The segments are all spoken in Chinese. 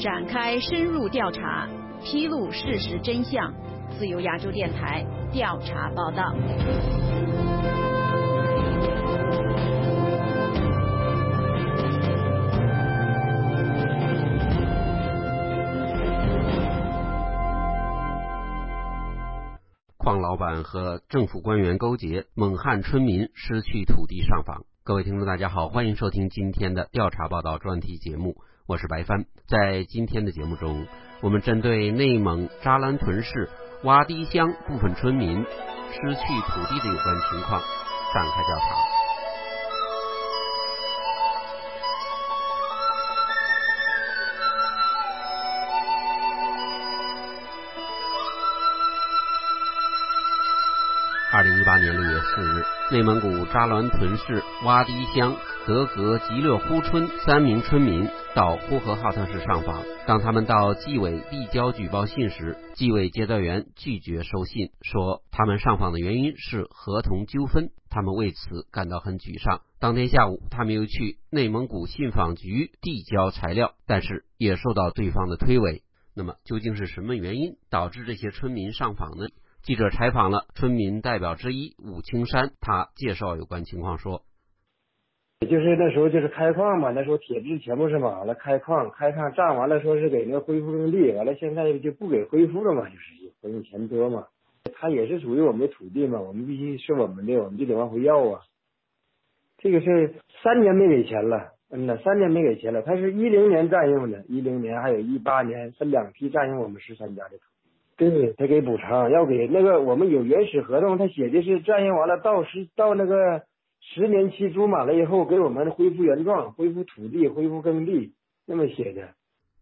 展开深入调查，披露事实真相。自由亚洲电台调查报道。矿老板和政府官员勾结，蒙汉村民失去土地上访。各位听众，大家好，欢迎收听今天的调查报道专题节目，我是白帆。在今天的节目中，我们针对内蒙扎兰屯市洼堤乡部分村民失去土地的有关情况展开调查。二零一八年六月四日，内蒙古扎兰屯市洼堤乡德格吉勒呼村三名村民到呼和浩特市上访。当他们到纪委递交举报信时，纪委接待员拒绝收信，说他们上访的原因是合同纠纷，他们为此感到很沮丧。当天下午，他们又去内蒙古信访局递交材料，但是也受到对方的推诿。那么，究竟是什么原因导致这些村民上访呢？记者采访了村民代表之一武青山，他介绍有关情况说：“也就是那时候就是开矿嘛，那时候铁质全部是满了，开矿开矿占完了，说是给那恢复耕地，完了现在就不给恢复了嘛，就是回你钱多嘛。他也是属于我们的土地嘛，我们必须是我们的，我们就得往回要啊。这个是三年没给钱了，嗯呐，三年没给钱了。他是一零年占用的，一零年还有一八年分两批占用我们十三家的土地。”对他给补偿，要给那个我们有原始合同，他写的是占用完了到十到那个十年期租满了以后，给我们恢复原状，恢复土地，恢复耕地，那么写的。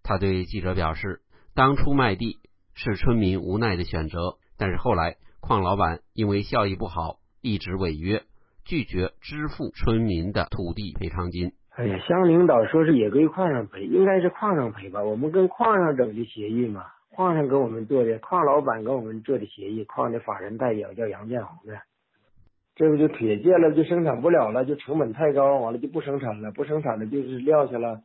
他对记者表示，当初卖地是村民无奈的选择，但是后来矿老板因为效益不好，一直违约，拒绝支付村民的土地赔偿金。哎呀，乡领导说是也归矿上赔，应该是矿上赔吧？我们跟矿上整的协议嘛。矿上跟我们做的，矿老板跟我们做的协议，矿的法人代表叫杨建红的，这不就铁建了，就生产不了了，就成本太高，完了就不生产了，不生产了就是撂下了，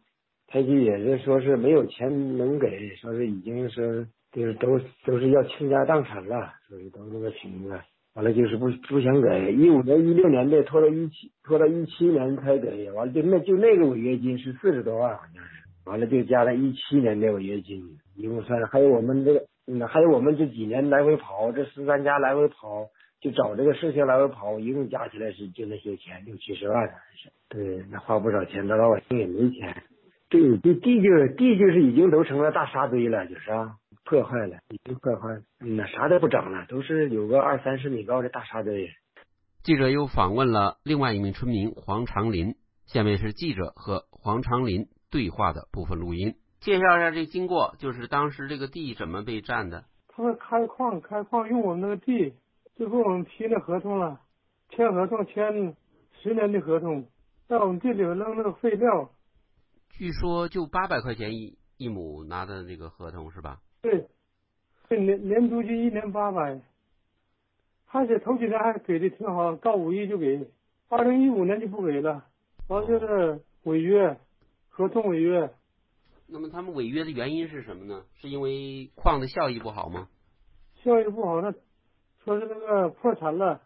他就也是说是没有钱能给，说是已经是就是都都是要倾家荡产了，说是都那个情况，完了就是不不想给，一五年一六年的拖到一七拖到一七年才给，完了就那就那个违约金是四十多万好像是，完了就加了一七年的违约金。一共算上，还有我们这个，嗯，还有我们这几年来回跑，这十三家来回跑，就找这个事情来回跑，一共加起来是就那些钱，六七十万是。对，那花不少钱，那老百姓也没钱。对，这地就是地就是已经都成了大沙堆了，就是啊，破坏了，已经破坏，嗯，那啥都不长了，都是有个二三十米高的大沙堆。记者又访问了另外一名村民黄长林，下面是记者和黄长林对话的部分录音。介绍一下这经过，就是当时这个地怎么被占的？他们开矿，开矿用我们那个地，最后我们批了合同了，签合同签十年的合同，在我们地里扔那个废料。据说就八百块钱一一亩拿的那个合同是吧？对，这年年租金一年八百，而且头几年还给的挺好，到五一就给，二零一五年就不给了，完就是违约，合同违约。那么他们违约的原因是什么呢？是因为矿的效益不好吗？效益不好，那说是那个破产了，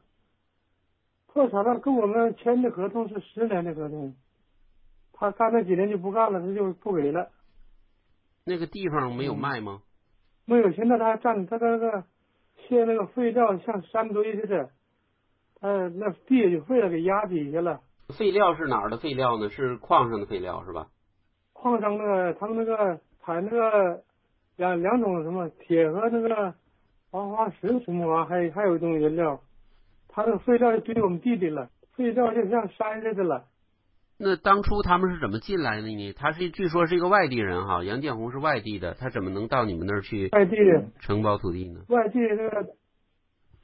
破产了，跟我们签的合同是十年的合同，他干那几年就不干了，他就不给了。那个地方没有卖吗？没有，现在他还占他那个卸那个废料，像山堆似的，他那地就废了，给压底下了。废料是哪儿的废料呢？是矿上的废料是吧？矿上那个，他们那个采那个两两种什么铁和那个黄花石什么玩意儿，还还有一种原料，他那个废料就堆我们地里了，废料就像山似的了。那当初他们是怎么进来的呢？他是据说是一个外地人哈，杨建红是外地的，他怎么能到你们那儿去？外地的承包土地呢？外地那个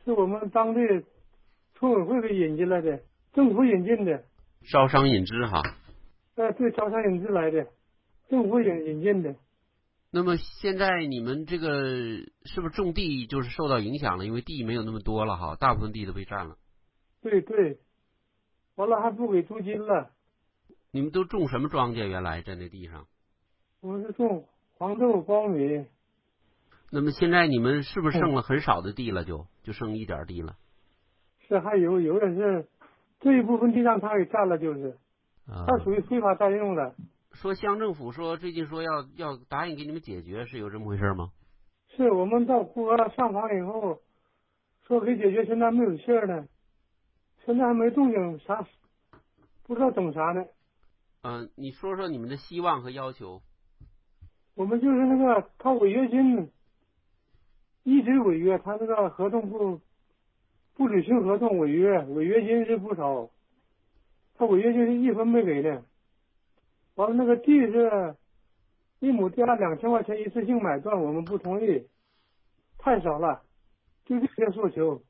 是我们当地村委会给引进来的，政府引进的。招商引资哈。哎，对，招商引资来的。政府引引进的，那么现在你们这个是不是种地就是受到影响了？因为地没有那么多了哈，大部分地都被占了。对对，完了还不给租金了。你们都种什么庄稼？原来在那地上？我是种黄豆、苞米。那么现在你们是不是剩了很少的地了？就就剩一点地了？是还有有的是这一部分地让他给占了，就是啊，他属于非法占用了。说乡政府说最近说要要答应给你们解决，是有这么回事吗？是我们到呼和上访以后，说给解决，现在没有信儿呢，现在还没动静，啥不知道整啥呢。嗯、你说说你们的希望和要求。我们就是那个他违约金一直违约，他那个合同不不履行合同违约，违约金是不少，他违约金是一分没给的。完了那个地是一亩地按两千块钱一次性买断，我们不同意，太少了，就这些诉求。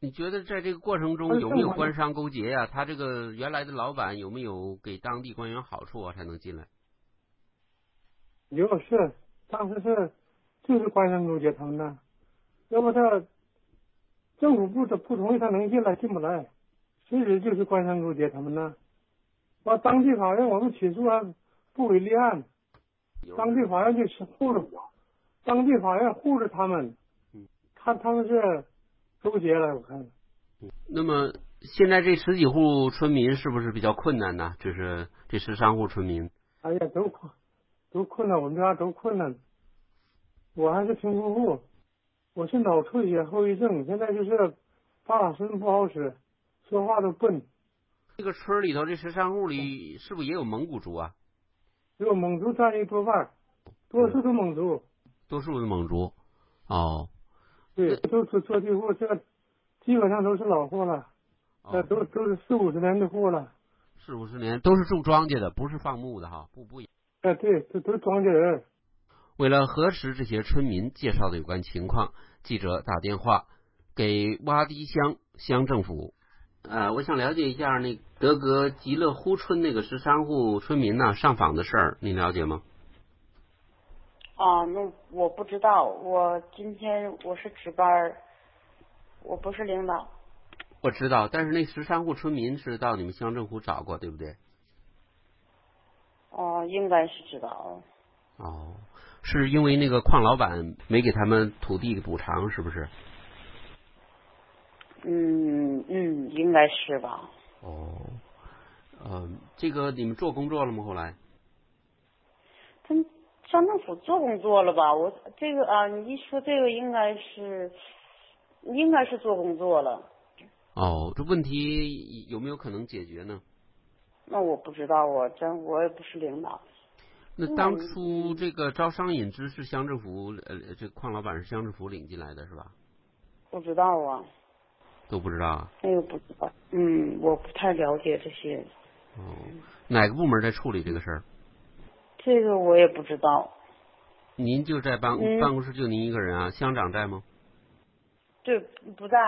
你觉得在这个过程中有没有官商勾结呀、他这个原来的老板有没有给当地官员好处啊，才能进来？有是当时是就是官商勾结他们呢，要不他政府不不同意他能进来进不来，其实就是官商勾结他们呢。完当地法院我们起诉还不给立案，当地法院就是护着我，当地法院护着他们嗯，看他们是勾结了，我看那么现在这十几户村民是不是比较困难呢？就是这十三户村民。哎呀都困都困难，我们家都困难。我还是贫困户，我是脑出血后遗症，现在就是发打声不好使，说话都笨。这个村里头这十三户里是不是也有蒙古族啊？只有蒙族占一多半，多数是蒙族。多数是蒙族。哦，对，都是做地户，这基本上都是老户了，这哦都都是四五十年的户了。四五十年都是种庄稼的，不是放牧的哈，不不。哎，对，这都是庄稼人。为了核实这些村民介绍的有关情况，记者打电话给洼地乡乡政府。呃，我想了解一下那德格吉乐呼村那个十三户村民呢上访的事儿，您了解吗？啊，那我不知道，我今天我是值班儿，我不是领导。我知道，但是那十三户村民是到你们乡政府找过，对不对？哦、应该是知道。哦，是因为那个矿老板没给他们土地补偿，是不是？嗯嗯，应该是吧。哦，呃，这个你们做工作了吗？后来？他们乡政府做工作了吧？我这个啊，你一说这个，应该是应该是做工作了。哦，这问题有没有可能解决呢？那我不知道，啊真我也不是领导。那当初这个招商引资是乡政府，呃，这矿老板是乡政府领进来的是吧？不知道啊，都不知道啊。那个不知道。嗯，我不太了解这些，哦，哪个部门在处理这个事儿？这个我也不知道。您就在办嗯办公室就您一个人啊？乡长在吗？对，不在，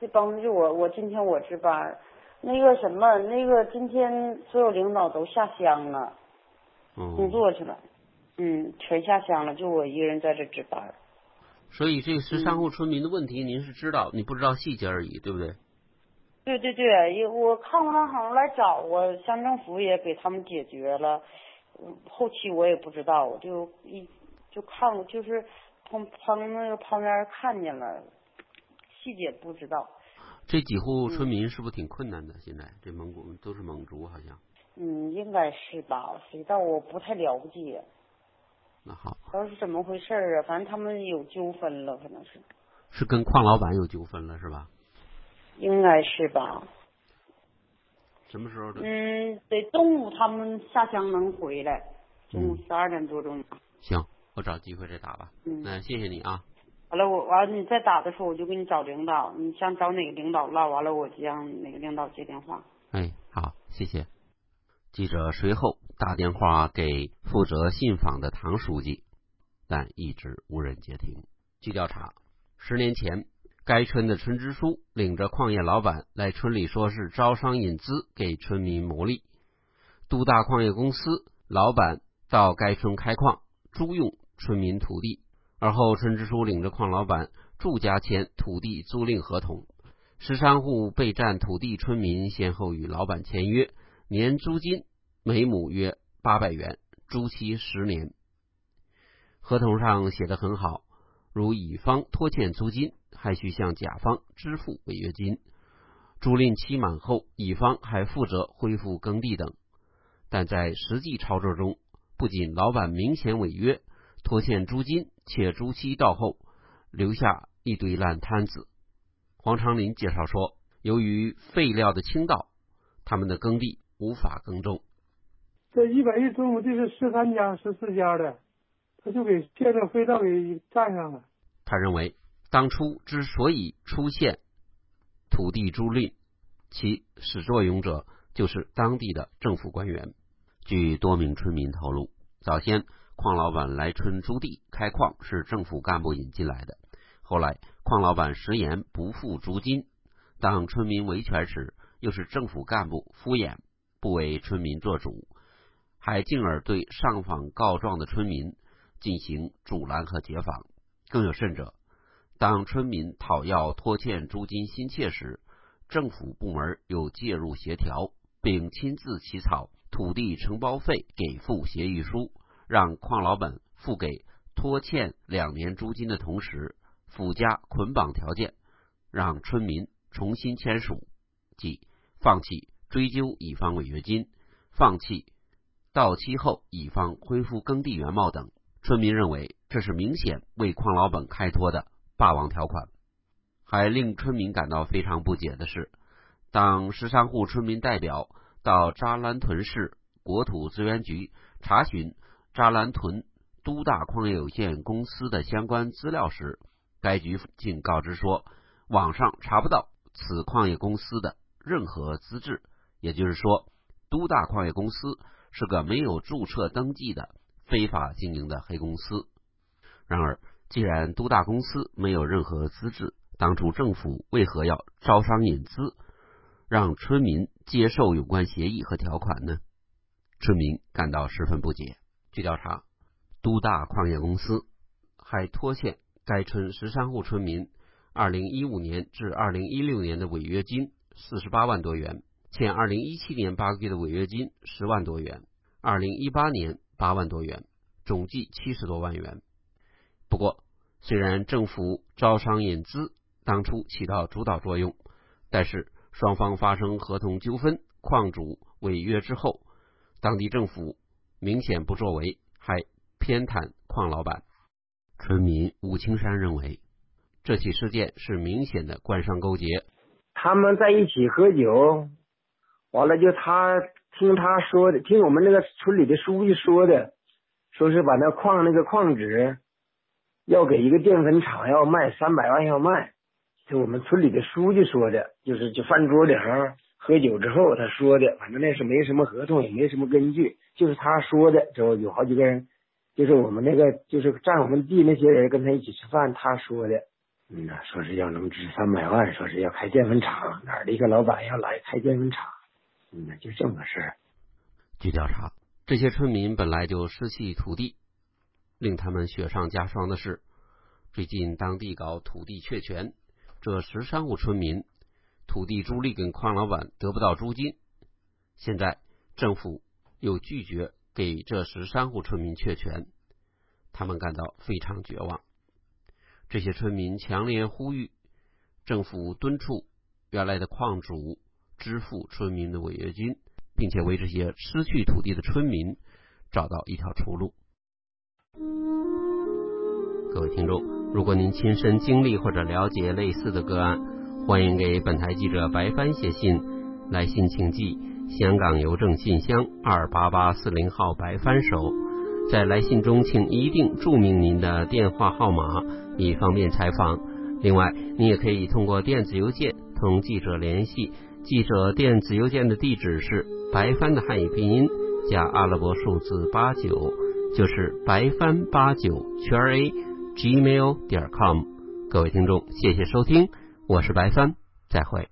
这办公室就我，我今天我值班。那个什么，那个今天所有领导都下乡了，工哦，作去了，嗯，全下乡了，就我一个人在这值班儿。所以这十三嗯户村民的问题您是知道，你不知道细节而已，对不对？对对对，也我看过他好像来找我，乡政府也给他们解决了，嗯后期我也不知道，我就一就看过，就是旁旁那个旁边看见了，细节不知道。这几户嗯村民是不是挺困难的？现在这蒙古都是蒙族，好像。嗯，应该是吧，谁道我不太了解。那好，不知道是怎么回事儿啊？反正他们有纠纷了，可能是，是跟矿老板有纠纷了是吧？应该是吧。什么时候的？嗯，得中午他们下乡能回来，中午嗯十二点多钟。行，我找机会再打吧。嗯，那谢谢你啊。完了我完了你再打的时候，我就给你找领导，你想找哪个领导唠，完了我就让哪个领导接电话。哎，好，谢谢。记者随后打电话给负责信访的唐书记，但一直无人接听。据调查，十年前，该村的村支书领着矿业老板来村里，说是招商引资，给村民牟利。都大矿业公司老板到该村开矿，租用村民土地，而后村支书领着矿老板住家签土地租赁合同。十三户被占土地村民先后与老板签约，年租金每亩约八百元，租期十年。合同上写的很好，如乙方拖欠租金，还需向甲方支付违约金；租赁期满后，乙方还负责恢复耕地等。但在实际操作中，不仅老板明显违约、拖欠租金，且租期到后留下一堆烂摊子。黄长林介绍说，由于废料的倾倒，他们的耕地无法耕种。这一百一十亩地是十三家、十四家的，他就给借着废料给占上了。他认为，当初之所以出现土地租赁，其始作俑者就是当地的政府官员。据多名村民透露，早先矿老板来村租地开矿是政府干部引进来的，后来矿老板食言不付租金，当村民维权时，又是政府干部敷衍不为村民做主，还进而对上访告状的村民进行阻拦和解访。更有甚者，当村民讨要拖欠租金心切时，政府部门又介入协调，并亲自起草土地承包费给付协议书，让矿老板付给拖欠两年租金的同时，附加捆绑条件，让村民重新签署，即放弃追究乙方违约金，放弃到期后乙方恢复耕地原貌等。村民认为这是明显为矿老板开脱的霸王条款。还令村民感到非常不解的是，当十三户村民代表到扎兰屯市国土资源局查询扎兰屯都大矿业有限公司的相关资料时，该局竟告知说，网上查不到此矿业公司的任何资质，也就是说，都大矿业公司是个没有注册登记的。非法经营的黑公司。然而，既然都大公司没有任何资质，当初政府为何要招商引资，让村民接受有关协议和条款呢？村民感到十分不解。据调查，都大矿业公司还拖欠该村十三户村民二零一五年至二零一六年的违约金四十八万多元，欠二零一七年八个月的违约金十万多元，二零一八年。八万多元，总计七十多万元。不过，虽然政府招商引资当初起到主导作用，但是双方发生合同纠纷、矿主违约之后，当地政府明显不作为，还偏袒矿老板。村民武青山认为，这起事件是明显的官商勾结。他们在一起喝酒，完了就他。听他说的，听我们那个村里的书记说的，说是把那矿那个矿址要给一个淀粉厂要卖三百万要卖，就我们村里的书记说的，就是就饭桌顶上喝酒之后他说的，反正那是没什么合同，也没什么根据，就是他说的。之后有好几个人，就是我们那个就是占我们地那些人跟他一起吃饭，他说的，嗯呐，说是要能值三百万，说是要开淀粉厂，哪儿的一个老板要来开淀粉厂。那就这么事。据调查，这些村民本来就失去土地，令他们雪上加霜的是，最近当地搞土地确权，这十三户村民土地租赁给矿老板得不到租金，现在政府又拒绝给这十三户村民确权，他们感到非常绝望。这些村民强烈呼吁政府敦促原来的矿主。支付村民的违约金，并且为这些失去土地的村民找到一条出路。各位听众，如果您亲身经历或者了解类似的个案，欢迎给本台记者白帆写信，来信请寄香港邮政信箱二八八四零号白帆收。在来信中，请一定注明您的电话号码，以方便采访。另外，你也可以通过电子邮件同记者联系。记者电子邮件的地址是白帆的汉语拼音加阿拉伯数字八九，就是白帆八九圈 a gmail 点 com。各位听众，谢谢收听，我是白帆，再会。